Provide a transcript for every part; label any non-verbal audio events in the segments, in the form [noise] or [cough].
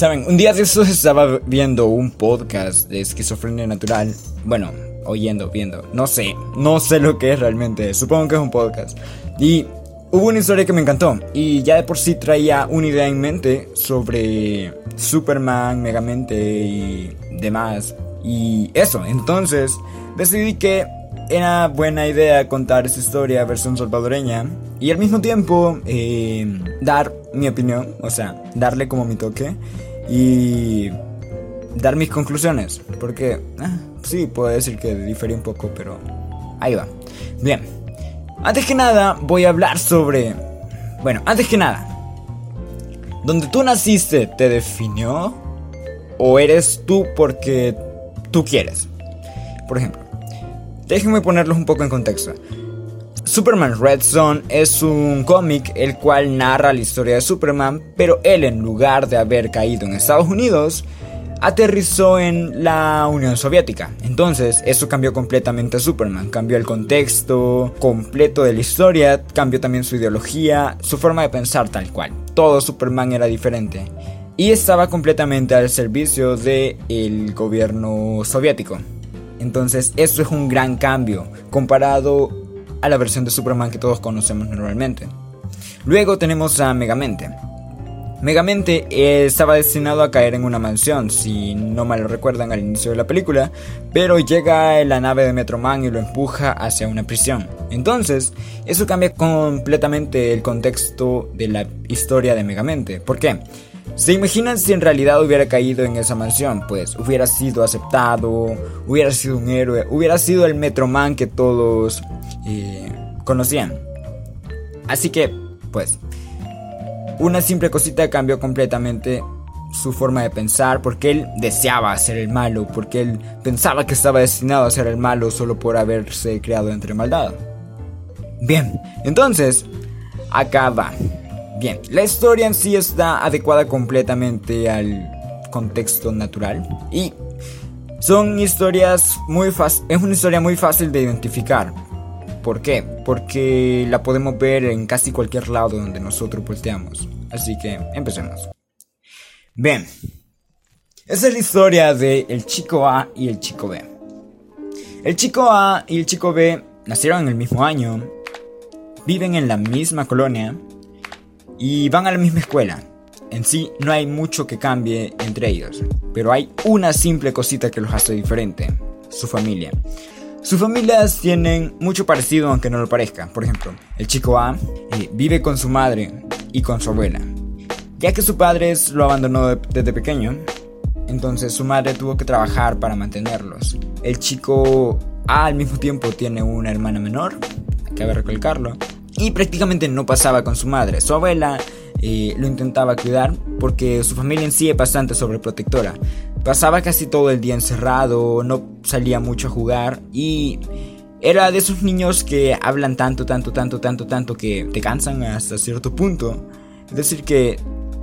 Saben, un día de esos estaba viendo un podcast de esquizofrenia natural. Bueno, oyendo, viendo. No sé, no sé lo que es realmente. Supongo que es un podcast. Y hubo una historia que me encantó. Y ya de por sí traía una idea en mente sobre Superman, Megamente y demás. Y eso, entonces decidí que era buena idea contar esa historia versión salvadoreña y al mismo tiempo eh, dar mi opinión, o sea, darle como mi toque y dar mis conclusiones, porque ah, sí, puedo decir que diferí un poco, pero ahí va. Bien, antes que nada voy a hablar sobre, bueno, antes que nada, ¿donde tú naciste te definió o eres tú porque tú quieres? Por ejemplo, déjenme ponerlos un poco en contexto. Superman Red Zone es un cómic el cual narra la historia de Superman, pero él en lugar de haber caído en Estados Unidos, aterrizó en la Unión Soviética. Entonces, eso cambió completamente a Superman, cambió el contexto completo de la historia, cambió también su ideología, su forma de pensar tal cual. Todo Superman era diferente y estaba completamente al servicio del gobierno soviético. Entonces, eso es un gran cambio comparado a la versión de Superman que todos conocemos normalmente. Luego tenemos a Megamente. Megamente eh, estaba destinado a caer en una mansión, si no mal lo recuerdan al inicio de la película, pero llega la nave de Metroman y lo empuja hacia una prisión. Entonces, eso cambia completamente el contexto de la historia de Megamente. ¿Por qué? ¿Se imaginan si en realidad hubiera caído en esa mansión? Pues hubiera sido aceptado, hubiera sido un héroe, hubiera sido el Metroman que todos conocían. Así que, pues, una simple cosita cambió completamente su forma de pensar, porque él deseaba ser el malo, porque él pensaba que estaba destinado a ser el malo solo por haberse creado entre maldad. Bien, entonces, acá va. Bien, la historia en sí está adecuada completamente al contexto natural y son historias muy fáciles, es una historia muy fácil de identificar. ¿Por qué? Porque la podemos ver en casi cualquier lado donde nosotros volteamos. Así que empecemos. Bien, esa es la historia de el chico A y el chico B. El chico A y el chico B nacieron en el mismo año, viven en la misma colonia y van a la misma escuela. En sí no hay mucho que cambie entre ellos, pero hay una simple cosita que los hace diferente, su familia. Sus familias tienen mucho parecido aunque no lo parezca. Por ejemplo, el chico A eh, vive con su madre y con su abuela. Ya que su padre lo abandonó desde pequeño, entonces su madre tuvo que trabajar para mantenerlos. El chico A al mismo tiempo tiene una hermana menor, cabe recalcarlo, y prácticamente no pasaba con su madre. Su abuela eh, lo intentaba cuidar porque su familia en sí es bastante sobreprotectora. Pasaba casi todo el día encerrado, no salía mucho a jugar y era de esos niños que hablan tanto, tanto, tanto, tanto, tanto que te cansan hasta cierto punto. Es decir, que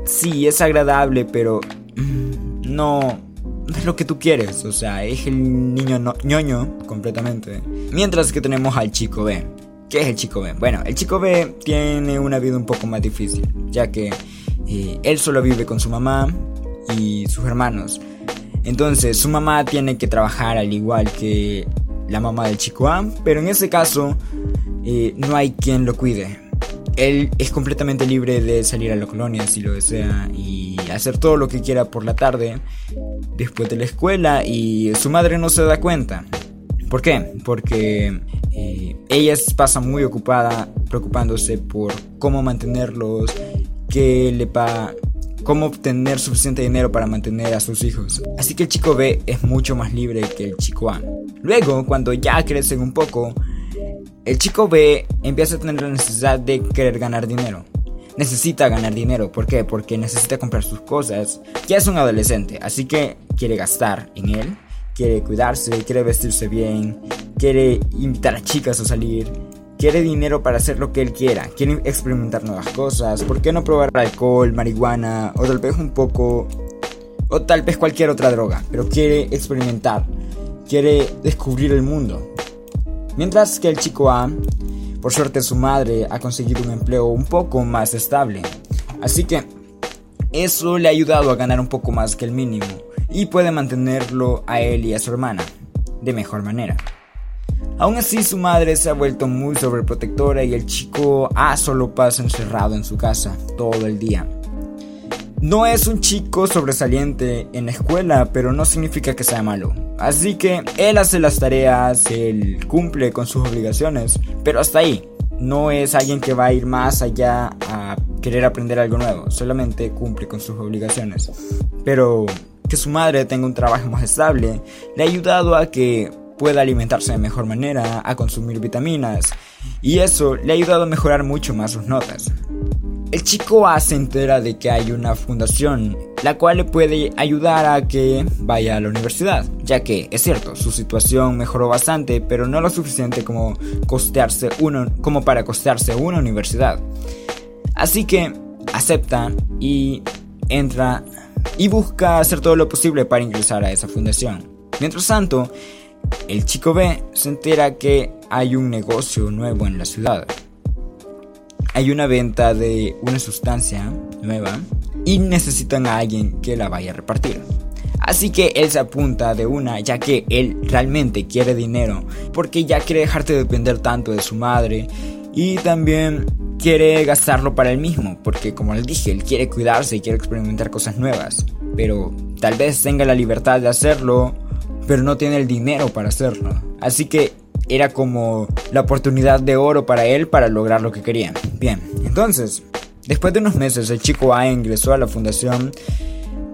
sí, es agradable, pero mm, no, es lo que tú quieres. O sea, es el niño ñoño completamente. Mientras que tenemos al chico B ¿Qué es el chico B? Bueno, el chico B tiene una vida un poco más difícil, ya que eh, él solo vive con su mamá y sus hermanos. Entonces, su mamá tiene que trabajar al igual que la mamá del chico A, pero en ese caso eh, no hay quien lo cuide. Él es completamente libre de salir a la colonia si lo desea y hacer todo lo que quiera por la tarde después de la escuela y su madre no se da cuenta. ¿Por qué? Porque eh, ella pasa muy ocupada preocupándose por cómo mantenerlos, qué le pa cómo obtener suficiente dinero para mantener a sus hijos. Así que el chico B es mucho más libre que el chico A. Luego, cuando ya crecen un poco, el chico B empieza a tener la necesidad de querer ganar dinero. Necesita ganar dinero, ¿por qué? Porque necesita comprar sus cosas. Ya es un adolescente, así que quiere gastar en él quiere cuidarse, quiere vestirse bien, quiere invitar a chicas a salir, quiere dinero para hacer lo que él quiera, quiere experimentar nuevas cosas, ¿por qué no probar alcohol, marihuana o tal vez un poco o tal vez cualquier otra droga? Pero quiere experimentar, quiere descubrir el mundo. Mientras que el chico A, por suerte su madre ha conseguido un empleo un poco más estable. Así que eso le ha ayudado a ganar un poco más que el mínimo y puede mantenerlo a él y a su hermana de mejor manera. Aún así su madre se ha vuelto muy sobreprotectora y el chico A solo pasa encerrado en su casa todo el día. No es un chico sobresaliente en la escuela, pero no significa que sea malo. Así que él hace las tareas, él cumple con sus obligaciones, pero hasta ahí. No es alguien que va a ir más allá a querer aprender algo nuevo, solamente cumple con sus obligaciones. Pero que su madre tenga un trabajo más estable le ha ayudado a que pueda alimentarse de mejor manera, a consumir vitaminas, y eso le ha ayudado a mejorar mucho más sus notas. El chico A se entera de que hay una fundación, la cual le puede ayudar a que vaya a la universidad, ya que es cierto, su situación mejoró bastante, pero no lo suficiente como, costearse uno, como para costearse una universidad. Así que acepta y entra y busca hacer todo lo posible para ingresar a esa fundación. Mientras tanto, el chico B se entera que hay un negocio nuevo en la ciudad hay una venta de una sustancia nueva y necesitan a alguien que la vaya a repartir. Así que él se apunta de una ya que él realmente quiere dinero porque ya quiere dejarte de depender tanto de su madre y también quiere gastarlo para él mismo porque como les dije él quiere cuidarse y quiere experimentar cosas nuevas pero tal vez tenga la libertad de hacerlo pero no tiene el dinero para hacerlo así que era como la oportunidad de oro para él para lograr lo que quería. Bien, entonces, después de unos meses el chico A ingresó a la fundación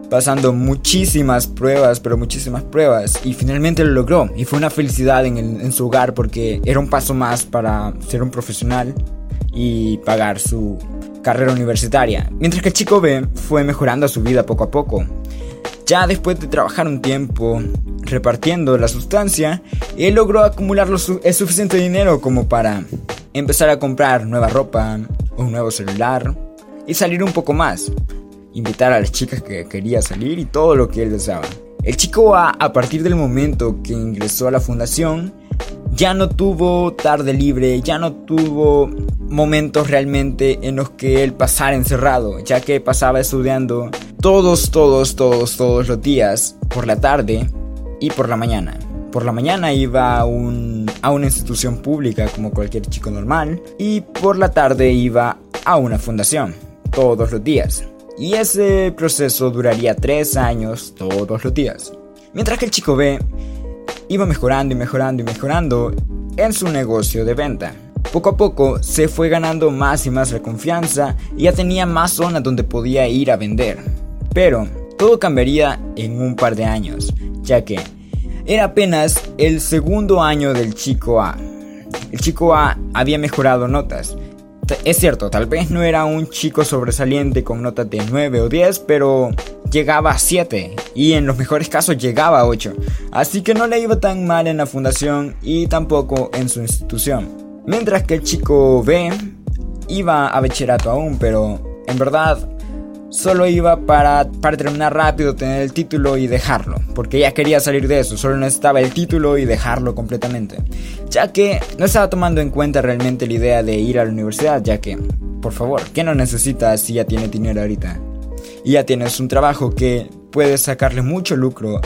pasando muchísimas pruebas, pero muchísimas pruebas, y finalmente lo logró. Y fue una felicidad en, su hogar porque era un paso más para ser un profesional y pagar su carrera universitaria. Mientras que el chico B fue mejorando su vida poco a poco. Ya después de trabajar un tiempo repartiendo la sustancia, él logró acumular el suficiente dinero como para empezar a comprar nueva ropa, un nuevo celular y salir un poco más. Invitar a las chicas que quería salir y todo lo que él deseaba. El chico A, a partir del momento que ingresó a la fundación, ya no tuvo tarde libre, ya no tuvo momentos realmente en los que él pasara encerrado, ya que pasaba estudiando todos, todos, todos, todos los días por la tarde y por la mañana. Por la mañana iba a, un, a una institución pública como cualquier chico normal y por la tarde iba a una fundación todos los días. Y ese proceso duraría tres años todos los días. Mientras que el chico B iba mejorando y mejorando y mejorando en su negocio de venta. Poco a poco se fue ganando más y más la confianza y ya tenía más zonas donde podía ir a vender. Pero todo cambiaría en un par de años, ya que era apenas el segundo año del chico A. El chico A había mejorado notas, es cierto, tal vez no era un chico sobresaliente con notas de 9 o 10, pero llegaba a 7 y en los mejores casos llegaba a 8. Así que no le iba tan mal en la fundación y tampoco en su institución. Mientras que el chico B iba a bachillerato aún, pero en verdad solo iba para, para terminar rápido, tener el título y dejarlo, porque ya quería salir de eso, solo necesitaba el título y dejarlo completamente, ya que no estaba tomando en cuenta realmente la idea de ir a la universidad, ya que, por favor, ¿qué no necesitas si ya tienes dinero ahorita? Y ya tienes un trabajo que puede sacarle mucho lucro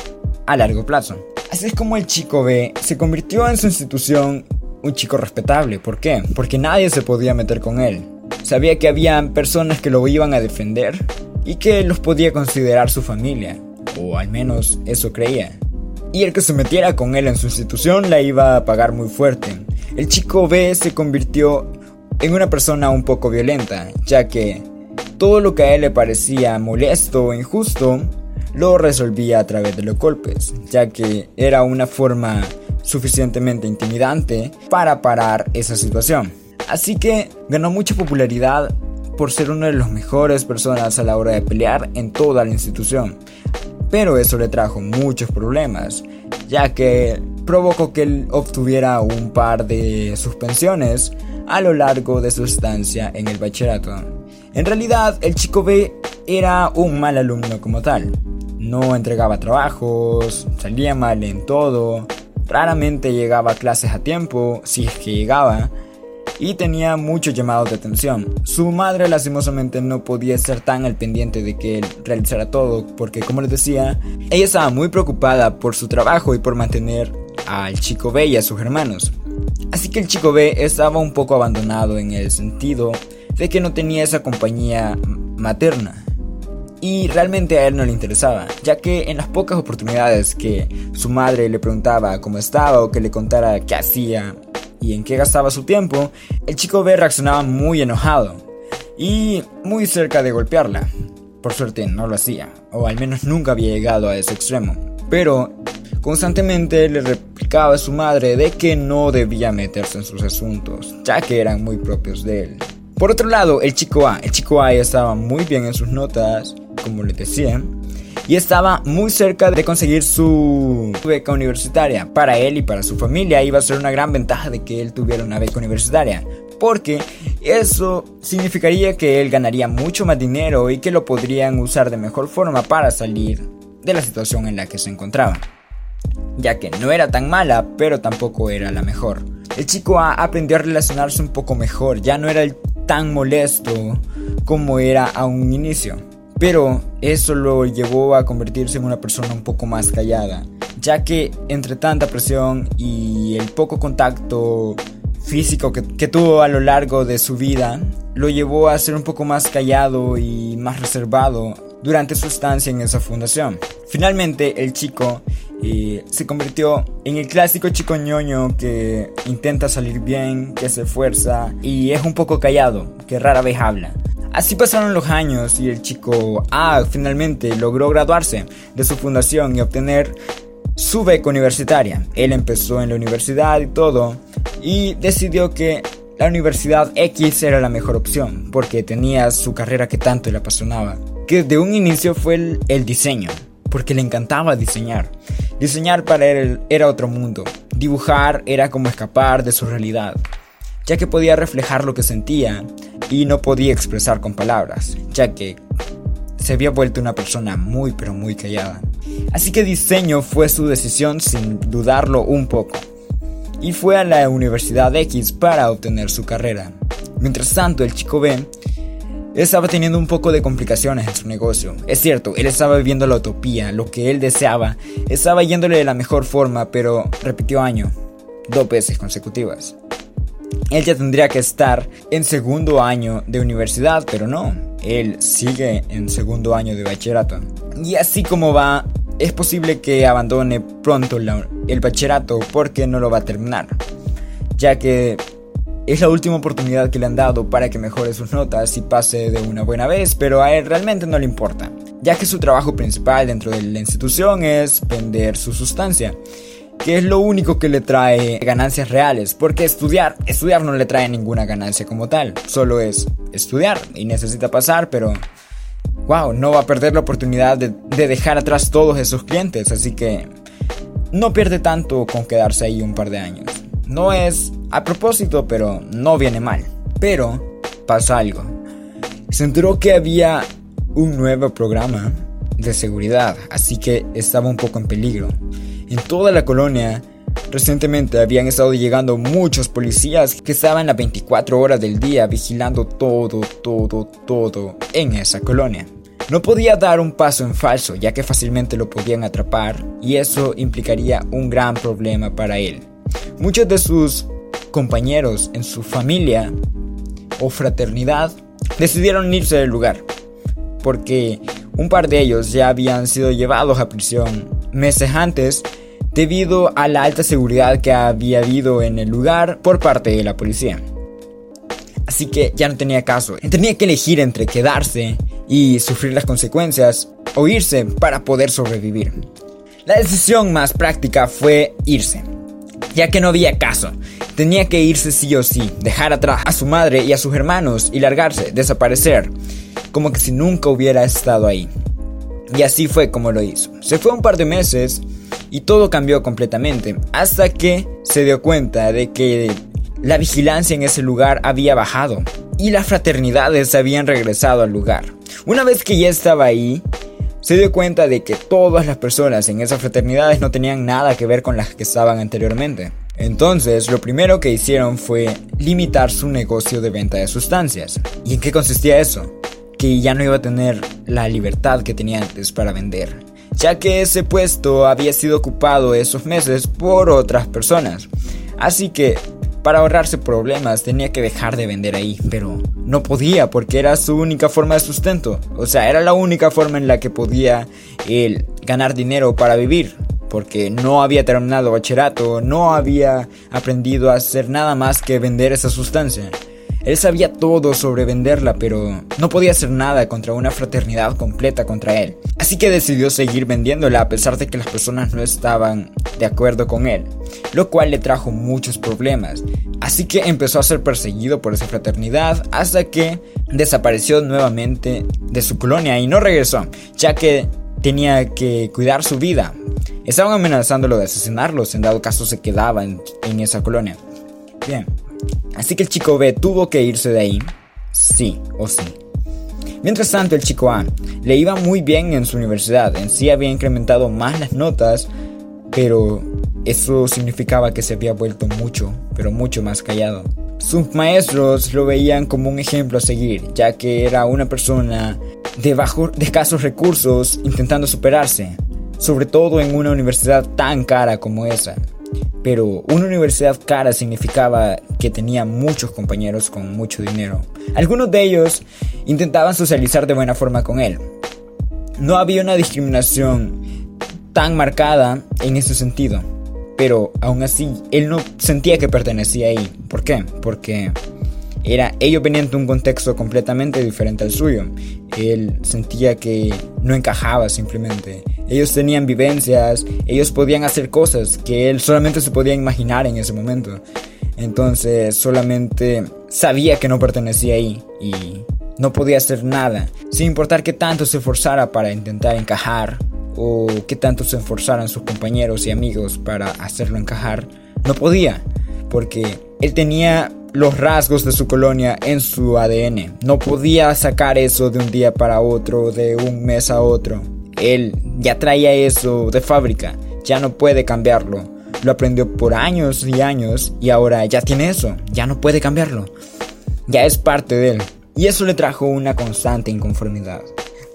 a largo plazo. Así es como el chico B se convirtió en su institución un chico respetable. ¿Por qué? Porque nadie se podía meter con él. Sabía que había personas que lo iban a defender y que los podía considerar su familia, o al menos eso creía. Y el que se metiera con él en su institución la iba a pagar muy fuerte. El chico B se convirtió en una persona un poco violenta, ya que todo lo que a él le parecía molesto o injusto lo resolvía a través de los golpes, ya que era una forma suficientemente intimidante para parar esa situación. Así que ganó mucha popularidad por ser una de las mejores personas a la hora de pelear en toda la institución. Pero eso le trajo muchos problemas, ya que provocó que él obtuviera un par de suspensiones a lo largo de su estancia en el bachillerato. En realidad, el chico B era un mal alumno como tal. No entregaba trabajos, salía mal en todo, raramente llegaba a clases a tiempo, si es que llegaba, y tenía muchos llamados de atención. Su madre lastimosamente no podía estar tan al pendiente de que él realizara todo porque como les decía, ella estaba muy preocupada por su trabajo y por mantener al chico B y a sus hermanos. Así que el chico B estaba un poco abandonado en el sentido de que no tenía esa compañía materna. Y realmente a él no le interesaba, ya que en las pocas oportunidades que su madre le preguntaba cómo estaba o que le contara qué hacía y en qué gastaba su tiempo, el chico B reaccionaba muy enojado y muy cerca de golpearla. Por suerte no lo hacía, o al menos nunca había llegado a ese extremo. Pero constantemente le replicaba a su madre de que no debía meterse en sus asuntos, ya que eran muy propios de él. Por otro lado, el chico A, el chico A estaba muy bien en sus notas, como les decía, y estaba muy cerca de conseguir su beca universitaria. Para él y para su familia iba a ser una gran ventaja de que él tuviera una beca universitaria, porque eso significaría que él ganaría mucho más dinero y que lo podrían usar de mejor forma para salir de la situación en la que se encontraba. Ya que no era tan mala, pero tampoco era la mejor. El chico A aprendió a relacionarse un poco mejor, ya no era tan molesto como era a un inicio. Pero eso lo llevó a convertirse en una persona un poco más callada, ya que entre tanta presión y el poco contacto físico que, tuvo a lo largo de su vida, lo llevó a ser un poco más callado y más reservado durante su estancia en esa fundación. Finalmente, el chico eh, se convirtió en el clásico chico ñoño que intenta salir bien, que se esfuerza y es un poco callado, que rara vez habla. Así pasaron los años y el chico A finalmente logró graduarse de su fundación y obtener su beca universitaria. Él empezó en la universidad y todo y decidió que la universidad X era la mejor opción porque tenía su carrera que tanto le apasionaba. Que de un inicio fue el, el diseño, porque le encantaba diseñar. Diseñar para él era otro mundo. Dibujar era como escapar de su realidad, ya que podía reflejar lo que sentía y no podía expresar con palabras, ya que se había vuelto una persona muy pero muy callada. Así que diseño fue su decisión sin dudarlo un poco. Y fue a la Universidad X para obtener su carrera. Mientras tanto, el chico B estaba teniendo un poco de complicaciones en su negocio. Es cierto, él estaba viviendo la utopía, lo que él deseaba, estaba yéndole de la mejor forma, pero repitió año, dos veces consecutivas él ya tendría que estar en segundo año de universidad, pero no, él sigue en segundo año de bachillerato. Y así como va, es posible que abandone pronto el bachillerato porque no lo va a terminar, ya que es la última oportunidad que le han dado para que mejore sus notas y pase de una buena vez, pero a él realmente no le importa, ya que su trabajo principal dentro de la institución es vender su sustancia que es lo único que le trae ganancias reales, porque estudiar, estudiar no le trae ninguna ganancia como tal, solo es estudiar y necesita pasar, pero wow, no va a perder la oportunidad de, dejar atrás todos esos clientes, así que no pierde tanto con quedarse ahí un par de años. No es a propósito, pero no viene mal. Pero pasa algo. Se enteró que había un nuevo programa de seguridad, así que estaba un poco en peligro. En toda la colonia, recientemente habían estado llegando muchos policías que estaban las 24 horas del día vigilando todo, todo, todo en esa colonia. No podía dar un paso en falso ya que fácilmente lo podían atrapar y eso implicaría un gran problema para él. Muchos de sus compañeros en su familia o fraternidad decidieron irse del lugar porque un par de ellos ya habían sido llevados a prisión meses antes debido a la alta seguridad que había habido en el lugar por parte de la policía. Así que ya no tenía caso. Tenía que elegir entre quedarse y sufrir las consecuencias o irse para poder sobrevivir. La decisión más práctica fue irse, ya que no había caso. Tenía que irse sí o sí, dejar atrás a su madre y a sus hermanos y largarse, desaparecer, como que si nunca hubiera estado ahí. Y así fue como lo hizo. Se fue un par de meses y todo cambió completamente hasta que se dio cuenta de que la vigilancia en ese lugar había bajado y las fraternidades habían regresado al lugar. Una vez que ya estaba ahí, se dio cuenta de que todas las personas en esas fraternidades no tenían nada que ver con las que estaban anteriormente. Entonces, lo primero que hicieron fue limitar su negocio de venta de sustancias. ¿Y en qué consistía eso? Que ya no iba a tener la libertad que tenía antes para vender, ya que ese puesto había sido ocupado esos meses por otras personas. Así que, para ahorrarse problemas, tenía que dejar de vender ahí, pero no podía porque era su única forma de sustento. O sea, era la única forma en la que podía él ganar dinero para vivir porque no había terminado bachillerato, no había aprendido a hacer nada más que vender esa sustancia. Él sabía todo sobre venderla, pero no podía hacer nada contra una fraternidad completa contra él. Así que decidió seguir vendiéndola a pesar de que las personas no estaban de acuerdo con él, lo cual le trajo muchos problemas. Así que empezó a ser perseguido por esa fraternidad hasta que desapareció nuevamente de su colonia y no regresó, ya que tenía que cuidar su vida. Estaban amenazándolo de asesinarlos en dado caso se quedaba en, esa colonia. Bien, así que el chico B tuvo que irse de ahí, sí o sí. Mientras tanto, el chico A le iba muy bien en su universidad, en sí había incrementado más las notas, pero eso significaba que se había vuelto mucho, pero mucho más callado. Sus maestros lo veían como un ejemplo a seguir, ya que era una persona de, de escasos recursos intentando superarse, sobre todo en una universidad tan cara como esa. Pero una universidad cara significaba que tenía muchos compañeros con mucho dinero. Algunos de ellos intentaban socializar de buena forma con él. No había una discriminación tan marcada en ese sentido. Pero aún así, él no sentía que pertenecía ahí. ¿Por qué? Porque era, ellos venían un contexto completamente diferente al suyo. Él sentía que no encajaba simplemente. Ellos tenían vivencias, ellos podían hacer cosas que él solamente se podía imaginar en ese momento. Entonces solamente sabía que no pertenecía ahí y no podía hacer nada, sin importar qué tanto se esforzara para intentar encajar o qué tanto se esforzaran sus compañeros y amigos para hacerlo encajar, no podía, porque él tenía los rasgos de su colonia en su ADN. No podía sacar eso de un día para otro, de un mes a otro. Él ya traía eso de fábrica, ya no puede cambiarlo. Lo aprendió por años y años y ahora ya tiene eso, ya no puede cambiarlo. Ya es parte de él. Y eso le trajo una constante inconformidad.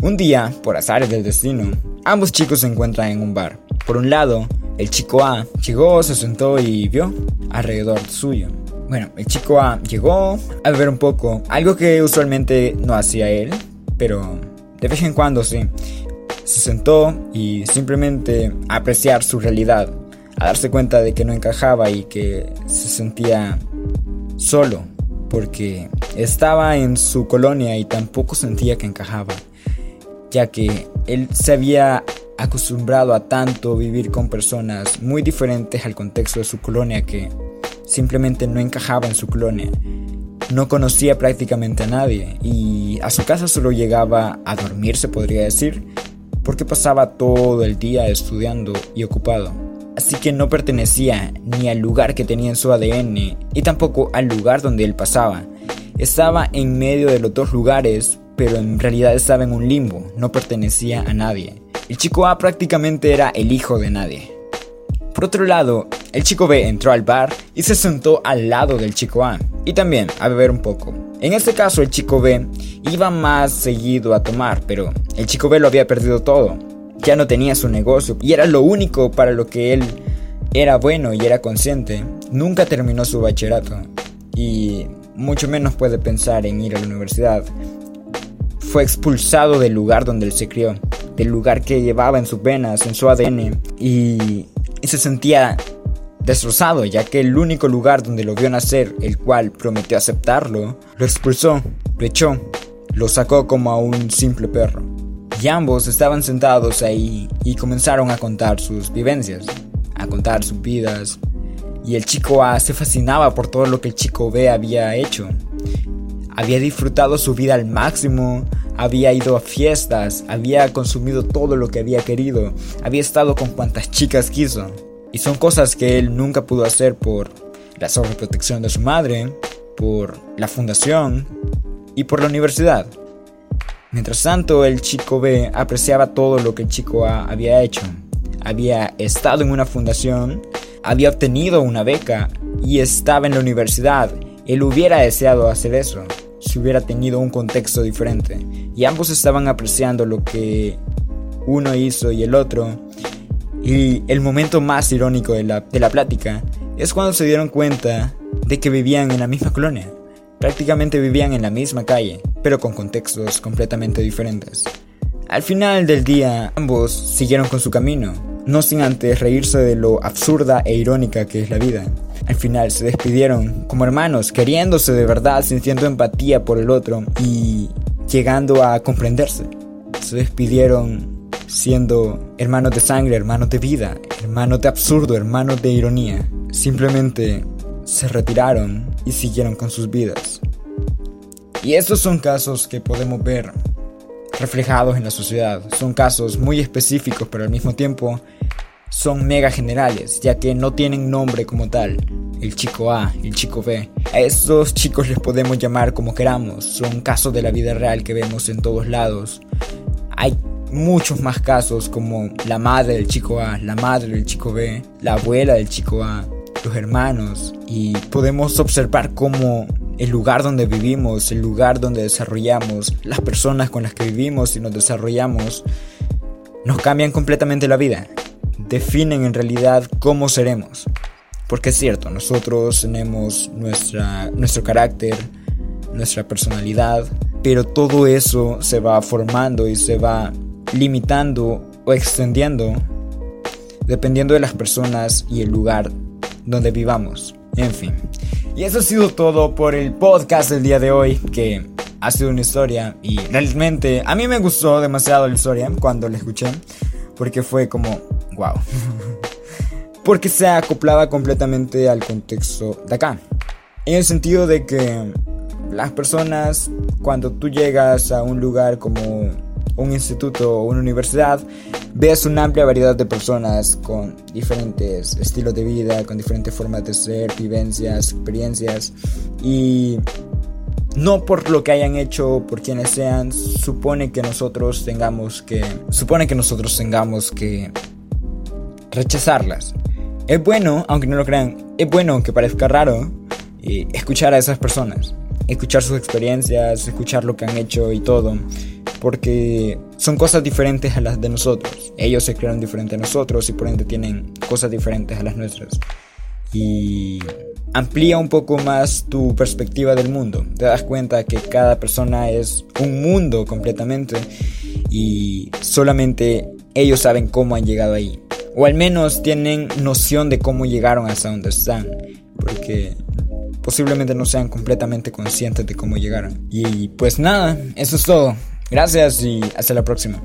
Un día, por azares del destino, ambos chicos se encuentran en un bar. Por un lado, el chico A llegó, se sentó y vio alrededor suyo. Bueno, el chico A llegó a beber un poco, algo que usualmente no hacía él, pero de vez en cuando sí. Se sentó y simplemente a apreciar su realidad, a darse cuenta de que no encajaba y que se sentía solo, porque estaba en su colonia y tampoco sentía que encajaba, ya que él se había acostumbrado a tanto vivir con personas muy diferentes al contexto de su colonia que simplemente no encajaba en su colonia. No conocía prácticamente a nadie y a su casa solo llegaba a dormir, se podría decir, porque pasaba todo el día estudiando y ocupado. Así que no pertenecía ni al lugar que tenía en su ADN y tampoco al lugar donde él pasaba. Estaba en medio de los dos lugares, pero en realidad estaba en un limbo, no pertenecía a nadie. El chico A prácticamente era el hijo de nadie. Por otro lado, el chico B entró al bar y se sentó al lado del chico A, y también a beber un poco. En este caso el chico B iba más seguido a tomar, pero el chico B lo había perdido todo. Ya no tenía su negocio y era lo único para lo que él era bueno y era consciente. Nunca terminó su bachillerato y mucho menos puede pensar en ir a la universidad. Fue expulsado del lugar donde él se crió, del lugar que llevaba en sus venas, en su ADN, y y se sentía destrozado, ya que el único lugar donde lo vio nacer, el cual prometió aceptarlo, lo expulsó, lo echó, lo sacó como a un simple perro. Y ambos estaban sentados ahí y comenzaron a contar sus vivencias, a contar sus vidas. Y el chico A se fascinaba por todo lo que el chico B había hecho. Había disfrutado su vida al máximo, había ido a fiestas, había consumido todo lo que había querido, había estado con cuantas chicas quiso. Y son cosas que él nunca pudo hacer por la sobreprotección de su madre, por la fundación y por la universidad. Mientras tanto, el chico B apreciaba todo lo que el chico A había hecho. Había estado en una fundación, había obtenido una beca y estaba en la universidad. Él hubiera deseado hacer eso si hubiera tenido un contexto diferente. Y ambos estaban apreciando lo que uno hizo y el otro. Y el momento más irónico de la, de la plática es cuando se dieron cuenta de que vivían en la misma colonia. Prácticamente vivían en la misma calle, pero con contextos completamente diferentes. Al final del día, ambos siguieron con su camino, no sin antes reírse de lo absurda e irónica que es la vida. Al final se despidieron como hermanos, queriéndose de verdad, sintiendo empatía por el otro y llegando a comprenderse. Se despidieron siendo hermanos de sangre, hermanos de vida, hermanos de absurdo, hermanos de ironía. Simplemente se retiraron y siguieron con sus vidas. Y estos son casos que podemos ver reflejados en la sociedad. Son casos muy específicos, pero al mismo tiempo son mega generales, ya que no tienen nombre como tal. El chico A, el chico B. A estos chicos les podemos llamar como queramos. Son casos de la vida real que vemos en todos lados. Hay muchos más casos como la madre del chico A, la madre del chico B, la abuela del chico A, los hermanos. Y podemos observar cómo el lugar donde vivimos, el lugar donde desarrollamos, las personas con las que vivimos y nos desarrollamos, nos cambian completamente la vida. Definen en realidad cómo seremos. Porque es cierto, nosotros tenemos nuestra, nuestro carácter, nuestra personalidad, pero todo eso se va formando y se va limitando o extendiendo dependiendo de las personas y el lugar donde vivamos. En fin. Y eso ha sido todo por el podcast del día de hoy, que ha sido una historia y realmente a mí me gustó demasiado la historia cuando la escuché, porque fue como, wow. [laughs] porque se acoplaba completamente al contexto de acá. En el sentido de que las personas, cuando tú llegas a un lugar como un instituto o una universidad, ves una amplia variedad de personas con diferentes estilos de vida, con diferentes formas de ser, vivencias, experiencias y no por lo que hayan hecho, por quienes sean, supone que nosotros tengamos que supone que nosotros tengamos que rechazarlas. Es bueno, aunque no lo crean, es bueno aunque parezca raro eh, escuchar a esas personas, escuchar sus experiencias, escuchar lo que han hecho y todo porque son cosas diferentes a las de nosotros. Ellos se crearon diferente a nosotros y por ende tienen cosas diferentes a las nuestras. Y amplía un poco más tu perspectiva del mundo. Te das cuenta que cada persona es un mundo completamente y solamente ellos saben cómo han llegado ahí. O al menos tienen noción de cómo llegaron hasta donde están. Porque posiblemente no sean completamente conscientes de cómo llegaron. Y pues nada, eso es todo. Gracias y hasta la próxima.